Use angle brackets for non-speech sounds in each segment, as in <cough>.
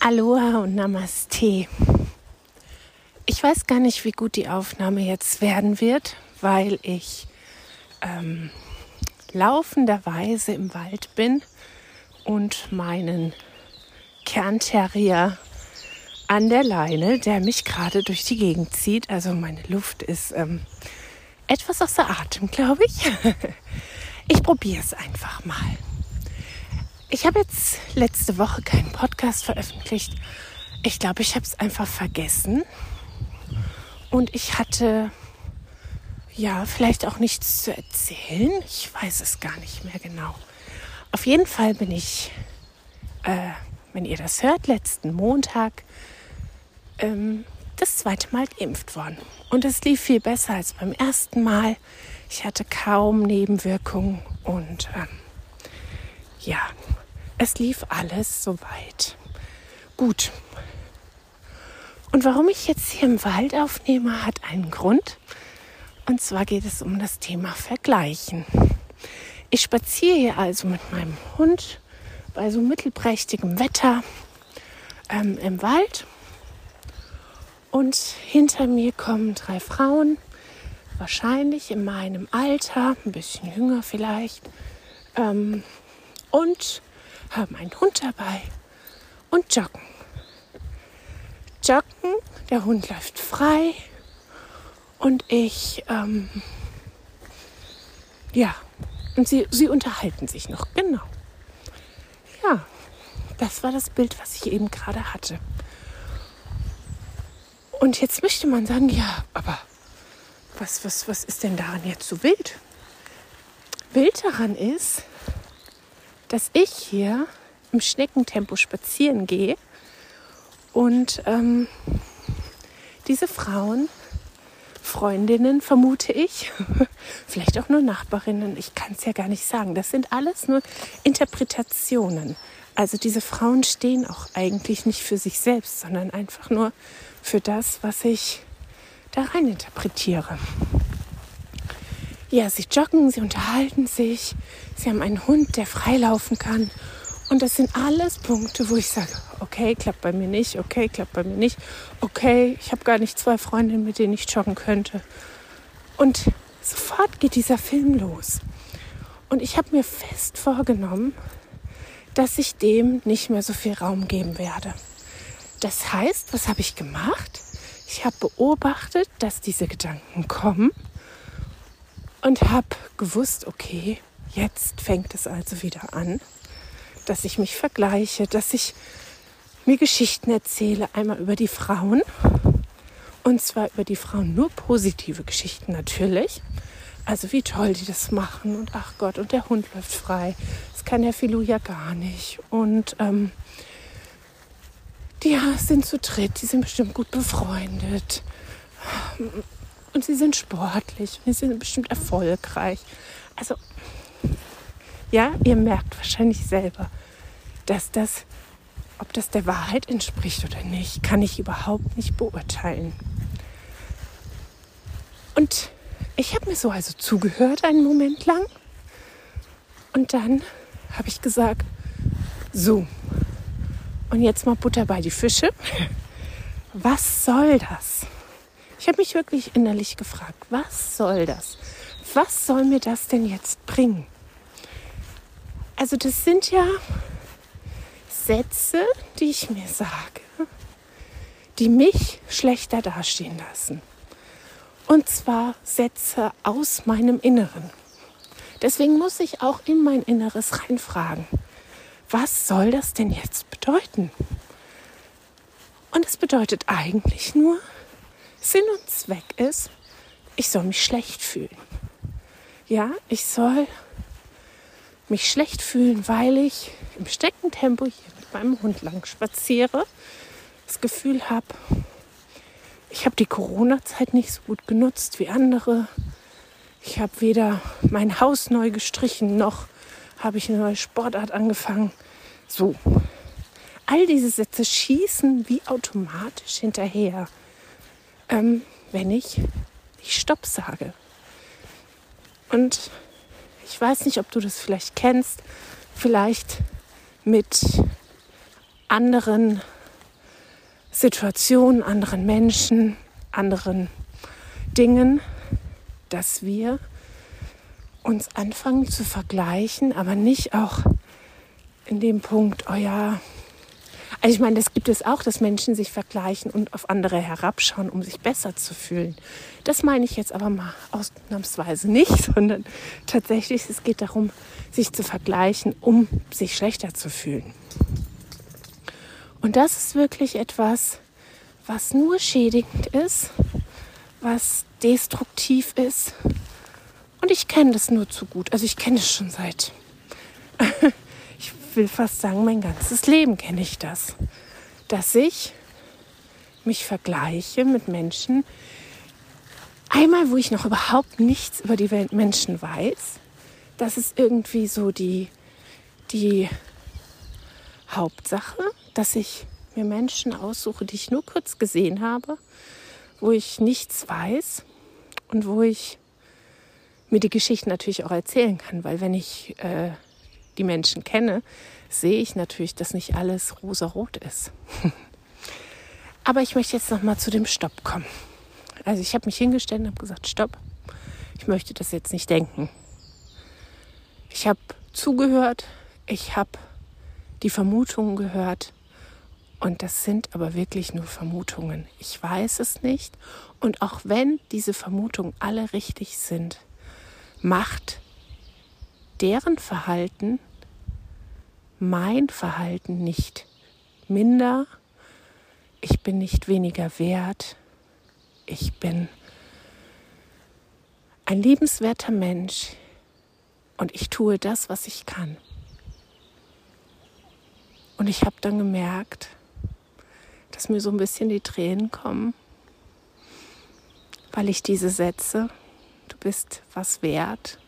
Aloha und Namaste. Ich weiß gar nicht, wie gut die Aufnahme jetzt werden wird, weil ich ähm, laufenderweise im Wald bin und meinen Kernterrier an der Leine, der mich gerade durch die Gegend zieht. Also meine Luft ist ähm, etwas außer Atem, glaube ich. <laughs> ich probiere es einfach mal. Ich habe jetzt letzte Woche keinen Podcast veröffentlicht. Ich glaube, ich habe es einfach vergessen. Und ich hatte ja vielleicht auch nichts zu erzählen. Ich weiß es gar nicht mehr genau. Auf jeden Fall bin ich, äh, wenn ihr das hört, letzten Montag ähm, das zweite Mal geimpft worden. Und es lief viel besser als beim ersten Mal. Ich hatte kaum Nebenwirkungen und ähm, ja, es lief alles soweit gut. Und warum ich jetzt hier im Wald aufnehme, hat einen Grund. Und zwar geht es um das Thema Vergleichen. Ich spaziere hier also mit meinem Hund bei so mittelprächtigem Wetter ähm, im Wald. Und hinter mir kommen drei Frauen, wahrscheinlich in meinem Alter, ein bisschen jünger vielleicht. Ähm, und haben einen Hund dabei und joggen. Joggen, der Hund läuft frei und ich, ähm, ja, und sie, sie unterhalten sich noch, genau. Ja, das war das Bild, was ich eben gerade hatte. Und jetzt möchte man sagen, ja, aber was, was, was ist denn daran jetzt so wild? Wild daran ist, dass ich hier im Schneckentempo spazieren gehe und ähm, diese Frauen, Freundinnen vermute ich, <laughs> vielleicht auch nur Nachbarinnen, ich kann es ja gar nicht sagen, das sind alles nur Interpretationen. Also diese Frauen stehen auch eigentlich nicht für sich selbst, sondern einfach nur für das, was ich da rein interpretiere. Ja, sie joggen, sie unterhalten sich, sie haben einen Hund, der freilaufen kann. Und das sind alles Punkte, wo ich sage, okay, klappt bei mir nicht, okay, klappt bei mir nicht, okay, ich habe gar nicht zwei Freundinnen, mit denen ich joggen könnte. Und sofort geht dieser Film los. Und ich habe mir fest vorgenommen, dass ich dem nicht mehr so viel Raum geben werde. Das heißt, was habe ich gemacht? Ich habe beobachtet, dass diese Gedanken kommen und habe gewusst, okay, jetzt fängt es also wieder an, dass ich mich vergleiche, dass ich mir Geschichten erzähle, einmal über die Frauen und zwar über die Frauen nur positive Geschichten natürlich. Also wie toll die das machen und ach Gott, und der Hund läuft frei. Das kann der Filou ja gar nicht. Und ähm, die sind zu dritt, die sind bestimmt gut befreundet und sie sind sportlich und sie sind bestimmt erfolgreich. Also, ja, ihr merkt wahrscheinlich selber, dass das, ob das der Wahrheit entspricht oder nicht, kann ich überhaupt nicht beurteilen. Und ich habe mir so also zugehört einen Moment lang und dann habe ich gesagt, so, und jetzt mal Butter bei die Fische. <laughs> Was soll das? Ich habe mich wirklich innerlich gefragt, was soll das? Was soll mir das denn jetzt bringen? Also das sind ja Sätze, die ich mir sage, die mich schlechter dastehen lassen. Und zwar Sätze aus meinem Inneren. Deswegen muss ich auch in mein Inneres reinfragen. Was soll das denn jetzt bedeuten? Und es bedeutet eigentlich nur, Sinn und Zweck ist, ich soll mich schlecht fühlen. Ja, ich soll mich schlecht fühlen, weil ich im Steckentempo hier mit meinem Hund lang spaziere, das Gefühl habe, ich habe die Corona-Zeit nicht so gut genutzt wie andere. Ich habe weder mein Haus neu gestrichen, noch habe ich eine neue Sportart angefangen. So, all diese Sätze schießen wie automatisch hinterher ähm, wenn ich nicht Stopp sage. Und ich weiß nicht, ob du das vielleicht kennst, vielleicht mit anderen Situationen, anderen Menschen, anderen Dingen, dass wir uns anfangen zu vergleichen, aber nicht auch in dem Punkt, oh ja, also ich meine, das gibt es auch, dass Menschen sich vergleichen und auf andere herabschauen, um sich besser zu fühlen. Das meine ich jetzt aber mal ausnahmsweise nicht, <laughs> sondern tatsächlich, es geht darum, sich zu vergleichen, um sich schlechter zu fühlen. Und das ist wirklich etwas, was nur schädigend ist, was destruktiv ist. Und ich kenne das nur zu gut. Also ich kenne es schon seit, will fast sagen, mein ganzes Leben kenne ich das. Dass ich mich vergleiche mit Menschen, einmal, wo ich noch überhaupt nichts über die Welt Menschen weiß. Das ist irgendwie so die, die Hauptsache, dass ich mir Menschen aussuche, die ich nur kurz gesehen habe, wo ich nichts weiß und wo ich mir die Geschichten natürlich auch erzählen kann, weil wenn ich äh, die Menschen kenne, sehe ich natürlich, dass nicht alles rosa-rot ist. <laughs> Aber ich möchte jetzt noch mal zu dem Stopp kommen. Also ich habe mich hingestellt und habe gesagt, stopp, ich möchte das jetzt nicht denken. Ich habe zugehört, ich habe die Vermutungen gehört und das sind aber wirklich nur Vermutungen. Ich weiß es nicht und auch wenn diese Vermutungen alle richtig sind, macht deren Verhalten mein Verhalten nicht minder. Ich bin nicht weniger wert. Ich bin ein liebenswerter Mensch und ich tue das, was ich kann. Und ich habe dann gemerkt, dass mir so ein bisschen die Tränen kommen, weil ich diese Sätze du bist was wert,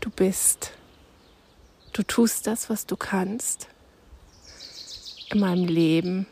du bist, du tust das, was du kannst in meinem Leben,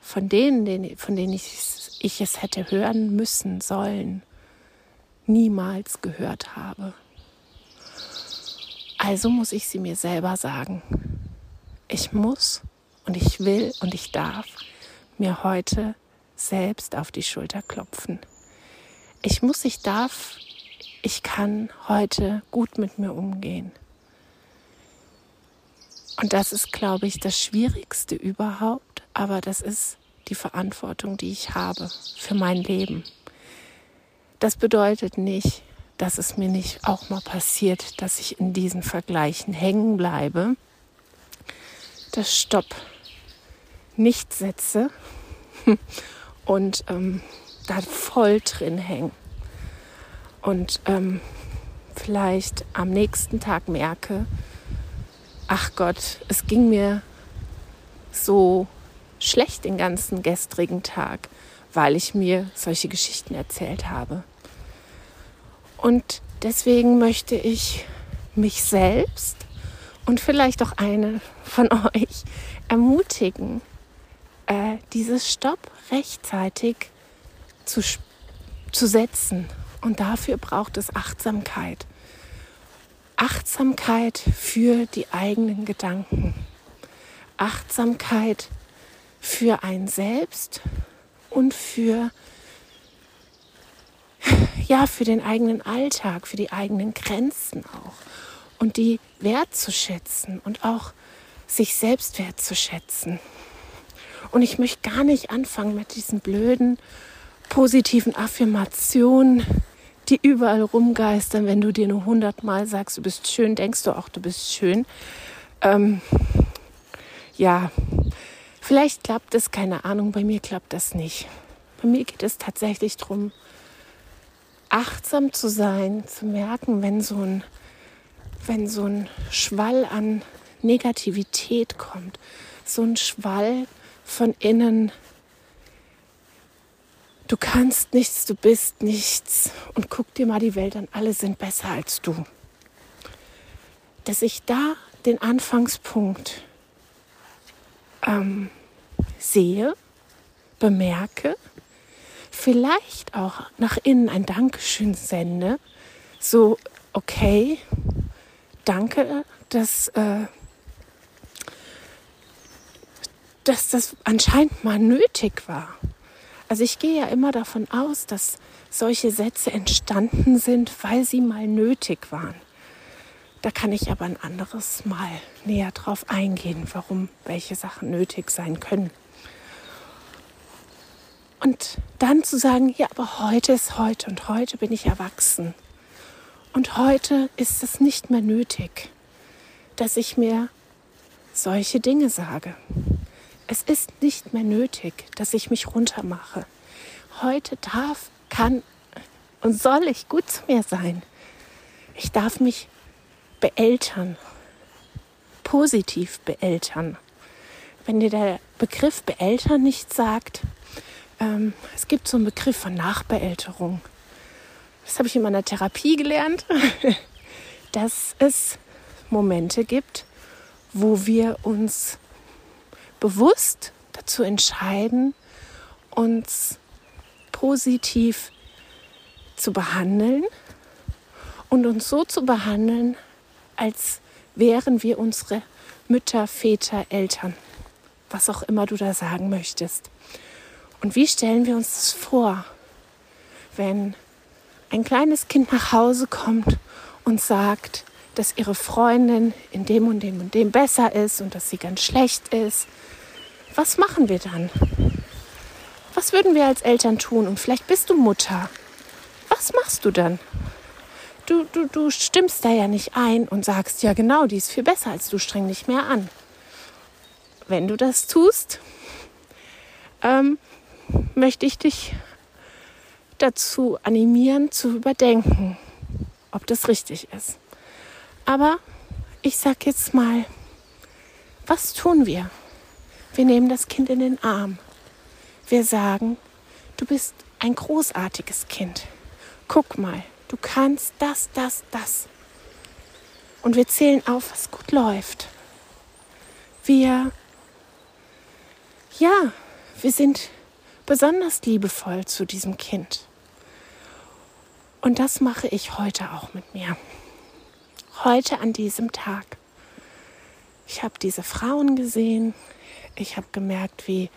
von denen, von denen ich, ich es hätte hören müssen, sollen, niemals gehört habe. Also muss ich sie mir selber sagen. Ich muss und ich will und ich darf mir heute selbst auf die Schulter klopfen ich muss, ich darf, ich kann heute gut mit mir umgehen. Und das ist, glaube ich, das Schwierigste überhaupt, aber das ist die Verantwortung, die ich habe für mein Leben. Das bedeutet nicht, dass es mir nicht auch mal passiert, dass ich in diesen Vergleichen hängen bleibe, das Stopp nicht setze <laughs> und ähm, da voll drin hängen. Und ähm, vielleicht am nächsten Tag merke, ach Gott, es ging mir so schlecht den ganzen gestrigen Tag, weil ich mir solche Geschichten erzählt habe. Und deswegen möchte ich mich selbst und vielleicht auch eine von euch ermutigen, äh, dieses Stopp rechtzeitig zu, zu setzen. Und dafür braucht es Achtsamkeit. Achtsamkeit für die eigenen Gedanken. Achtsamkeit für ein Selbst und für ja, für den eigenen Alltag, für die eigenen Grenzen auch. Und die wertzuschätzen und auch sich selbst wertzuschätzen. Und ich möchte gar nicht anfangen mit diesen blöden positiven Affirmationen, die überall rumgeistern. Wenn du dir nur hundertmal sagst, du bist schön, denkst du auch, du bist schön. Ähm, ja, vielleicht klappt es, keine Ahnung, bei mir klappt das nicht. Bei mir geht es tatsächlich darum, achtsam zu sein, zu merken, wenn so ein, wenn so ein Schwall an Negativität kommt, so ein Schwall von innen Du kannst nichts, du bist nichts. Und guck dir mal die Welt an, alle sind besser als du. Dass ich da den Anfangspunkt ähm, sehe, bemerke, vielleicht auch nach innen ein Dankeschön sende, so, okay, danke, dass, äh, dass das anscheinend mal nötig war. Also ich gehe ja immer davon aus, dass solche Sätze entstanden sind, weil sie mal nötig waren. Da kann ich aber ein anderes Mal näher drauf eingehen, warum welche Sachen nötig sein können. Und dann zu sagen, ja, aber heute ist heute und heute bin ich erwachsen. Und heute ist es nicht mehr nötig, dass ich mir solche Dinge sage. Es ist nicht mehr nötig, dass ich mich runtermache. Heute darf, kann und soll ich gut zu mir sein. Ich darf mich beeltern, positiv beeltern. Wenn dir der Begriff beeltern nicht sagt, ähm, es gibt so einen Begriff von Nachbeälterung. Das habe ich in meiner Therapie gelernt, <laughs> dass es Momente gibt, wo wir uns bewusst dazu entscheiden, uns positiv zu behandeln und uns so zu behandeln, als wären wir unsere Mütter, Väter, Eltern, was auch immer du da sagen möchtest. Und wie stellen wir uns das vor, wenn ein kleines Kind nach Hause kommt und sagt, dass ihre Freundin in dem und dem und dem besser ist und dass sie ganz schlecht ist? Was machen wir dann? Was würden wir als Eltern tun? Und vielleicht bist du Mutter. Was machst du dann? Du, du, du stimmst da ja nicht ein und sagst, ja genau, die ist viel besser als du, streng dich mehr an. Wenn du das tust, ähm, möchte ich dich dazu animieren, zu überdenken, ob das richtig ist. Aber ich sage jetzt mal, was tun wir? Wir nehmen das Kind in den Arm. Wir sagen, du bist ein großartiges Kind. Guck mal, du kannst das, das, das. Und wir zählen auf, was gut läuft. Wir, ja, wir sind besonders liebevoll zu diesem Kind. Und das mache ich heute auch mit mir. Heute an diesem Tag. Ich habe diese Frauen gesehen. Ich habe gemerkt, wie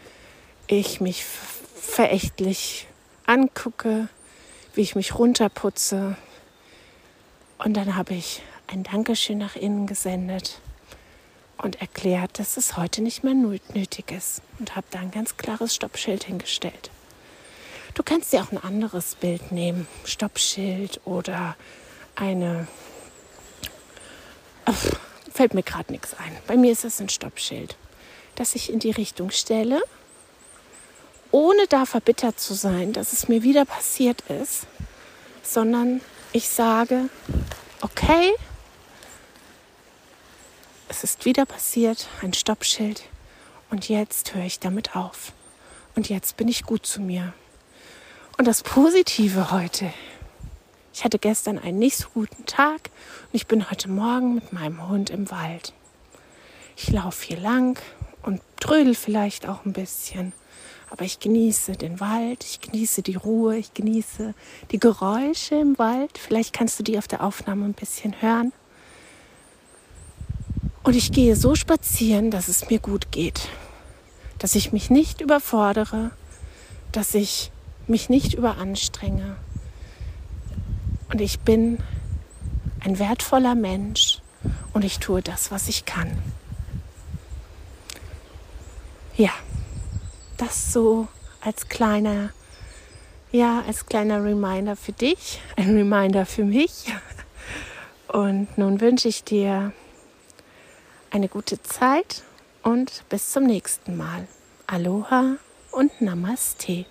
ich mich verächtlich angucke, wie ich mich runterputze. Und dann habe ich ein Dankeschön nach innen gesendet und erklärt, dass es heute nicht mehr nötig ist und habe da ein ganz klares Stoppschild hingestellt. Du kannst dir auch ein anderes Bild nehmen, Stoppschild oder eine. Ach, fällt mir gerade nichts ein. Bei mir ist es ein Stoppschild, das ich in die Richtung stelle, ohne da verbittert zu sein, dass es mir wieder passiert ist, sondern ich sage, okay, es ist wieder passiert, ein Stoppschild. Und jetzt höre ich damit auf. Und jetzt bin ich gut zu mir. Und das Positive heute. Ich hatte gestern einen nicht so guten Tag und ich bin heute Morgen mit meinem Hund im Wald. Ich laufe hier lang und trödel vielleicht auch ein bisschen. Aber ich genieße den Wald, ich genieße die Ruhe, ich genieße die Geräusche im Wald. Vielleicht kannst du die auf der Aufnahme ein bisschen hören. Und ich gehe so spazieren, dass es mir gut geht. Dass ich mich nicht überfordere, dass ich mich nicht überanstrenge. Und ich bin ein wertvoller Mensch und ich tue das, was ich kann. Ja, das so als kleiner, ja, als kleiner Reminder für dich, ein Reminder für mich. Und nun wünsche ich dir eine gute Zeit und bis zum nächsten Mal. Aloha und Namaste.